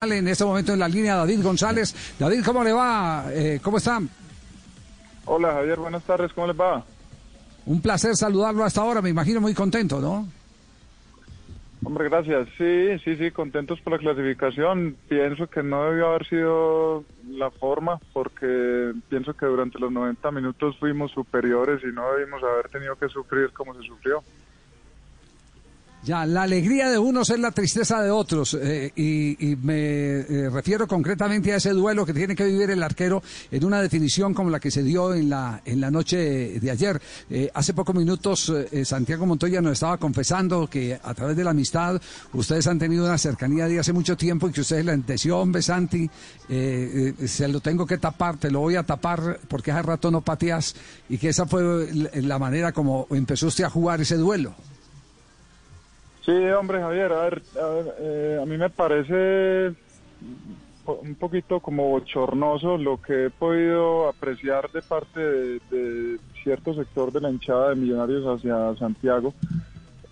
En este momento en la línea David González. David, ¿cómo le va? Eh, ¿Cómo está? Hola Javier, buenas tardes, ¿cómo les va? Un placer saludarlo hasta ahora, me imagino muy contento, ¿no? Hombre, gracias. Sí, sí, sí, contentos por la clasificación. Pienso que no debió haber sido la forma, porque pienso que durante los 90 minutos fuimos superiores y no debimos haber tenido que sufrir como se sufrió. Ya, la alegría de unos es la tristeza de otros. Eh, y, me eh, refiero concretamente a ese duelo que tiene que vivir el arquero en una definición como la que se dio en la, en la noche de ayer. Eh, hace pocos minutos Santiago Montoya nos estaba confesando que a través de la amistad ustedes han tenido una cercanía de hace mucho tiempo y que ustedes le entendió, hombre Santi, se lo tengo que tapar, te lo voy a tapar porque hace rato no pateas y que esa fue la manera como empezó usted a jugar ese duelo. Sí, hombre, Javier, a ver, a, eh, a mí me parece un poquito como bochornoso lo que he podido apreciar de parte de, cierto sector de la hinchada de Millonarios hacia Santiago.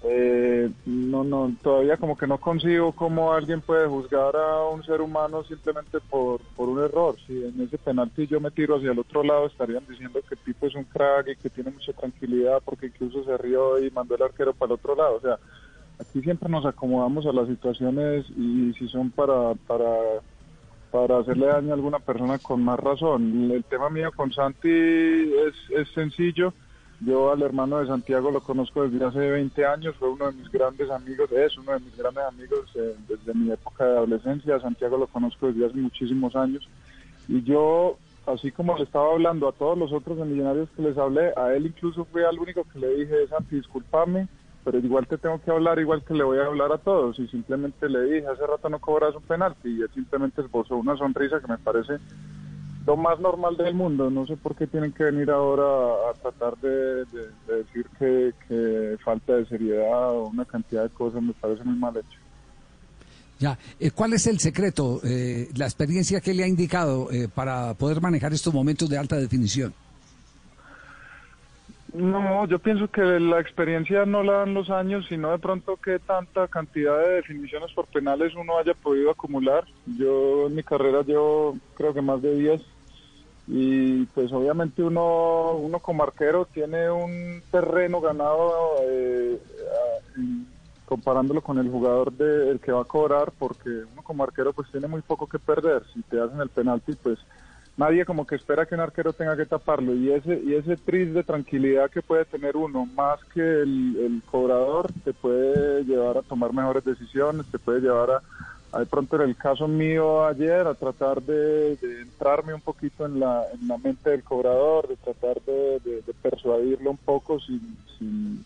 Eh, no, no, todavía como que no consigo cómo alguien puede juzgar a un ser humano simplemente por, por un error. Si en ese penalti yo me tiro hacia el otro lado, estarían diciendo que el tipo es un crack y que tiene mucha tranquilidad porque incluso se rió y mandó el arquero para el otro lado. O sea, aquí siempre nos acomodamos a las situaciones y si son para, para, para hacerle daño a alguna persona con más razón. El tema mío con Santi es, es sencillo. Yo al hermano de Santiago lo conozco desde hace 20 años, fue uno de mis grandes amigos, es uno de mis grandes amigos eh, desde mi época de adolescencia. Santiago lo conozco desde hace muchísimos años. Y yo, así como le estaba hablando a todos los otros millonarios que les hablé, a él incluso fue al único que le dije, Santi, discúlpame, pero igual te tengo que hablar igual que le voy a hablar a todos y simplemente le dije hace rato no cobras un penalti y él simplemente esbozó una sonrisa que me parece lo más normal del mundo no sé por qué tienen que venir ahora a tratar de, decir que, falta de seriedad o una cantidad de cosas me parece muy mal hecho ya, eh, ¿cuál es el secreto, eh, la experiencia que le ha indicado eh, para poder manejar estos momentos de alta definición? No, yo pienso que la experiencia no la dan los años, sino de pronto que tanta cantidad de definiciones por penales uno haya podido acumular. Yo en mi carrera llevo creo que más de 10 y pues obviamente uno, uno como arquero tiene un terreno ganado eh, comparándolo con el jugador de, el que va a cobrar porque uno como arquero pues tiene muy poco que perder. Si te hacen el penalti pues nadie como que espera que un arquero tenga que taparlo y ese y ese tris de tranquilidad que puede tener uno más que el, cobrador te puede llevar a tomar mejores decisiones te puede llevar a, de pronto en el caso mío ayer a tratar de, entrarme un poquito en la, en la mente del cobrador de tratar de, persuadirlo un poco sin, sin,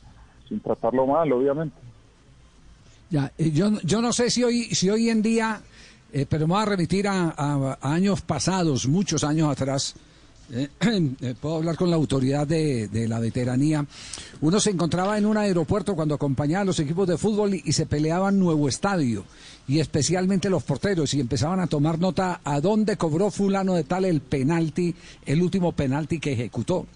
sin tratarlo mal obviamente. Ya yo yo no sé si hoy si hoy en día eh, pero me voy a remitir a, años pasados, muchos años atrás. Eh, eh, puedo hablar con la autoridad de, la veteranía. Uno se encontraba en un aeropuerto cuando acompañaba a los equipos de fútbol y, se peleaban nuevo estadio, y especialmente los porteros, y empezaban a tomar nota a dónde cobró fulano de tal el penalti, el último penalti que ejecutó.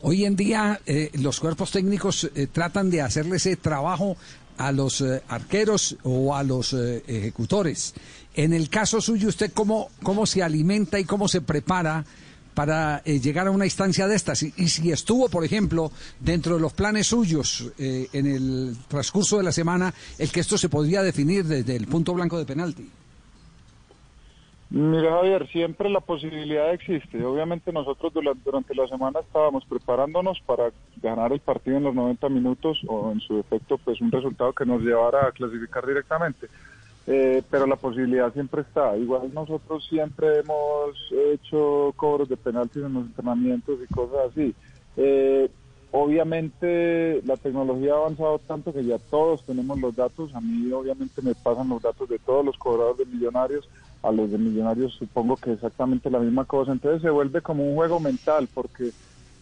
Hoy en día los cuerpos técnicos tratan de hacerle ese trabajo a los eh, arqueros o a los eh, ejecutores. En el caso suyo, ¿usted cómo, cómo se alimenta y cómo se prepara para eh, llegar a una instancia de estas? Y, si estuvo, por ejemplo, dentro de los planes suyos en el transcurso de la semana, el que esto se podría definir desde el punto blanco de penalti. Mira Javier, siempre la posibilidad existe. Obviamente nosotros durante la semana estábamos preparándonos para ganar el partido en los 90 minutos o en su defecto pues un resultado que nos llevara a clasificar directamente. Eh, pero la posibilidad siempre está. Igual nosotros siempre hemos hecho cobros de penaltis en los entrenamientos y cosas así. Eh, obviamente la tecnología ha avanzado tanto que ya todos tenemos los datos. A mí obviamente me pasan los datos de todos los cobradores de millonarios a los de Millonarios supongo que exactamente la misma cosa. Entonces se vuelve como un juego mental porque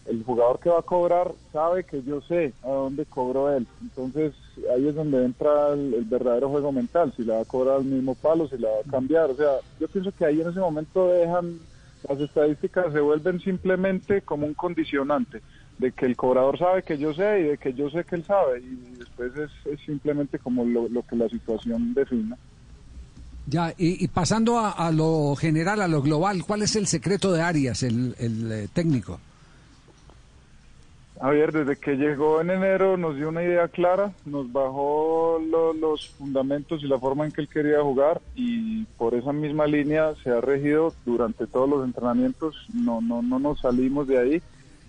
el jugador que va a cobrar sabe que yo sé a dónde cobró él. Entonces ahí es donde entra el, verdadero juego mental, si la va a cobrar al mismo palo, si la va a cambiar. O sea, yo pienso que ahí en ese momento dejan, las estadísticas se vuelven simplemente como un condicionante de que el cobrador sabe que yo sé y de que yo sé que él sabe y después es, simplemente como lo, lo que la situación defina. Ya, y, y pasando a, a lo general, a lo global, ¿cuál es el secreto de Arias, el, el, eh, técnico? Javier, desde que llegó en enero nos dio una idea clara, nos bajó lo- los fundamentos y la forma en que él quería jugar y por esa misma línea se ha regido durante todos los entrenamientos, no, no, no nos salimos de ahí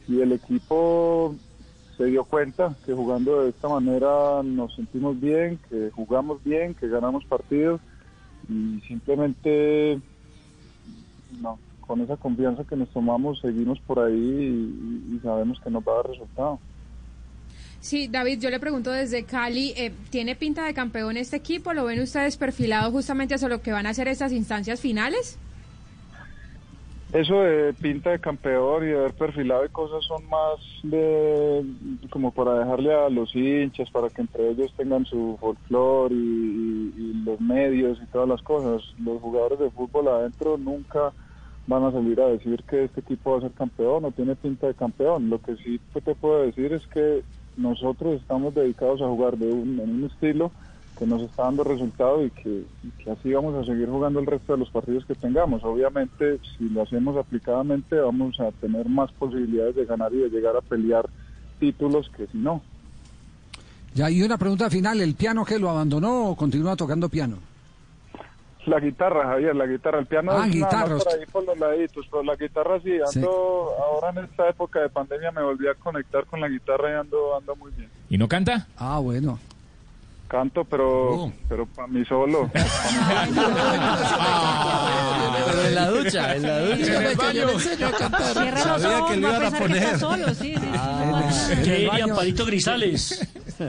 y el equipo se dio cuenta que jugando de esta manera nos sentimos bien, que jugamos bien, que ganamos partidos y simplemente no, con esa confianza que nos tomamos seguimos por ahí y, sabemos que nos va a dar resultado. Sí, David, yo le pregunto desde Cali, eh, ¿tiene pinta de campeón este equipo? ¿Lo ven ustedes perfilado justamente hacia lo que van a ser estas instancias finales? Eso de pinta de campeón y de haber perfilado y cosas son más de como para dejarle a los hinchas, para que entre ellos tengan su folclore y los medios y todas las cosas. Los jugadores de fútbol adentro nunca van a salir a decir que este equipo va a ser campeón o tiene pinta de campeón. Lo que sí te puedo decir es que nosotros estamos dedicados a jugar de un, en un estilo que nos está dando resultado y que, y que así vamos a seguir jugando el resto de los partidos que tengamos. Obviamente, si lo hacemos aplicadamente, vamos a tener más posibilidades de ganar y de llegar a pelear títulos que si no. Ya, y una pregunta final, ¿el piano que lo abandonó o continúa tocando piano? La guitarra, Javier, la guitarra, el piano Ah, es nada por ahí por los laditos, pero la guitarra sí, ando, Sí. ahora en esta época de pandemia me volví a conectar con la guitarra y ando, ando muy bien. ¿Y no canta? Ah, bueno. Canto, pero, Oh. pero para mí solo. Pero en la ducha, en la ducha. En el baño. Cierra los ojos, que le va a iban a pensar que está poner. solo, sí, sí, sí. En ¿Qué diría. Palito Grisales?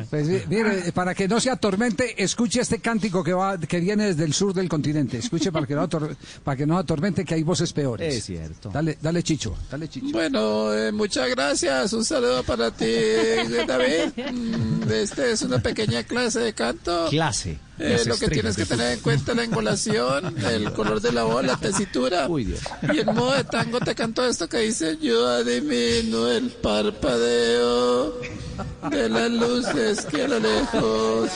Pues mi- mire, para que no se atormente, escuche este cántico que va, que viene desde el sur del continente. Escuche para que no, ator- para que no atormente que hay voces peores. Es cierto. Dale, dale Chicho, dale Chicho. Bueno, eh, muchas gracias. Un saludo para ti, David. Mm, Este es una pequeña clase de canto. Clase. Eh, lo que tienes que tener en cuenta es la engolación, el color de la voz, la tesitura. Uy, Dios. Y en modo de tango te canto esto que dice yo adivino el parpadeo de las luces que a lo lejos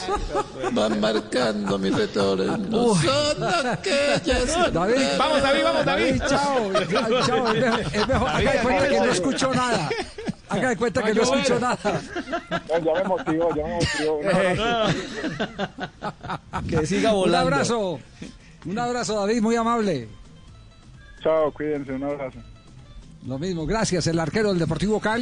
van marcando mis retornos. No son aquellas. David, Vamos, David, vamos, David. chao, chao, chao, es mejor, es mejor. De cuenta que no escuchó nada. Haga de cuenta que no escuchó nada. Ya me motivó, ya me motivó. Un abrazo. Que siga Un volando. abrazo. Un abrazo, David, muy amable. Chao, cuídense, un abrazo. Lo mismo, gracias. El arquero del Deportivo Cali.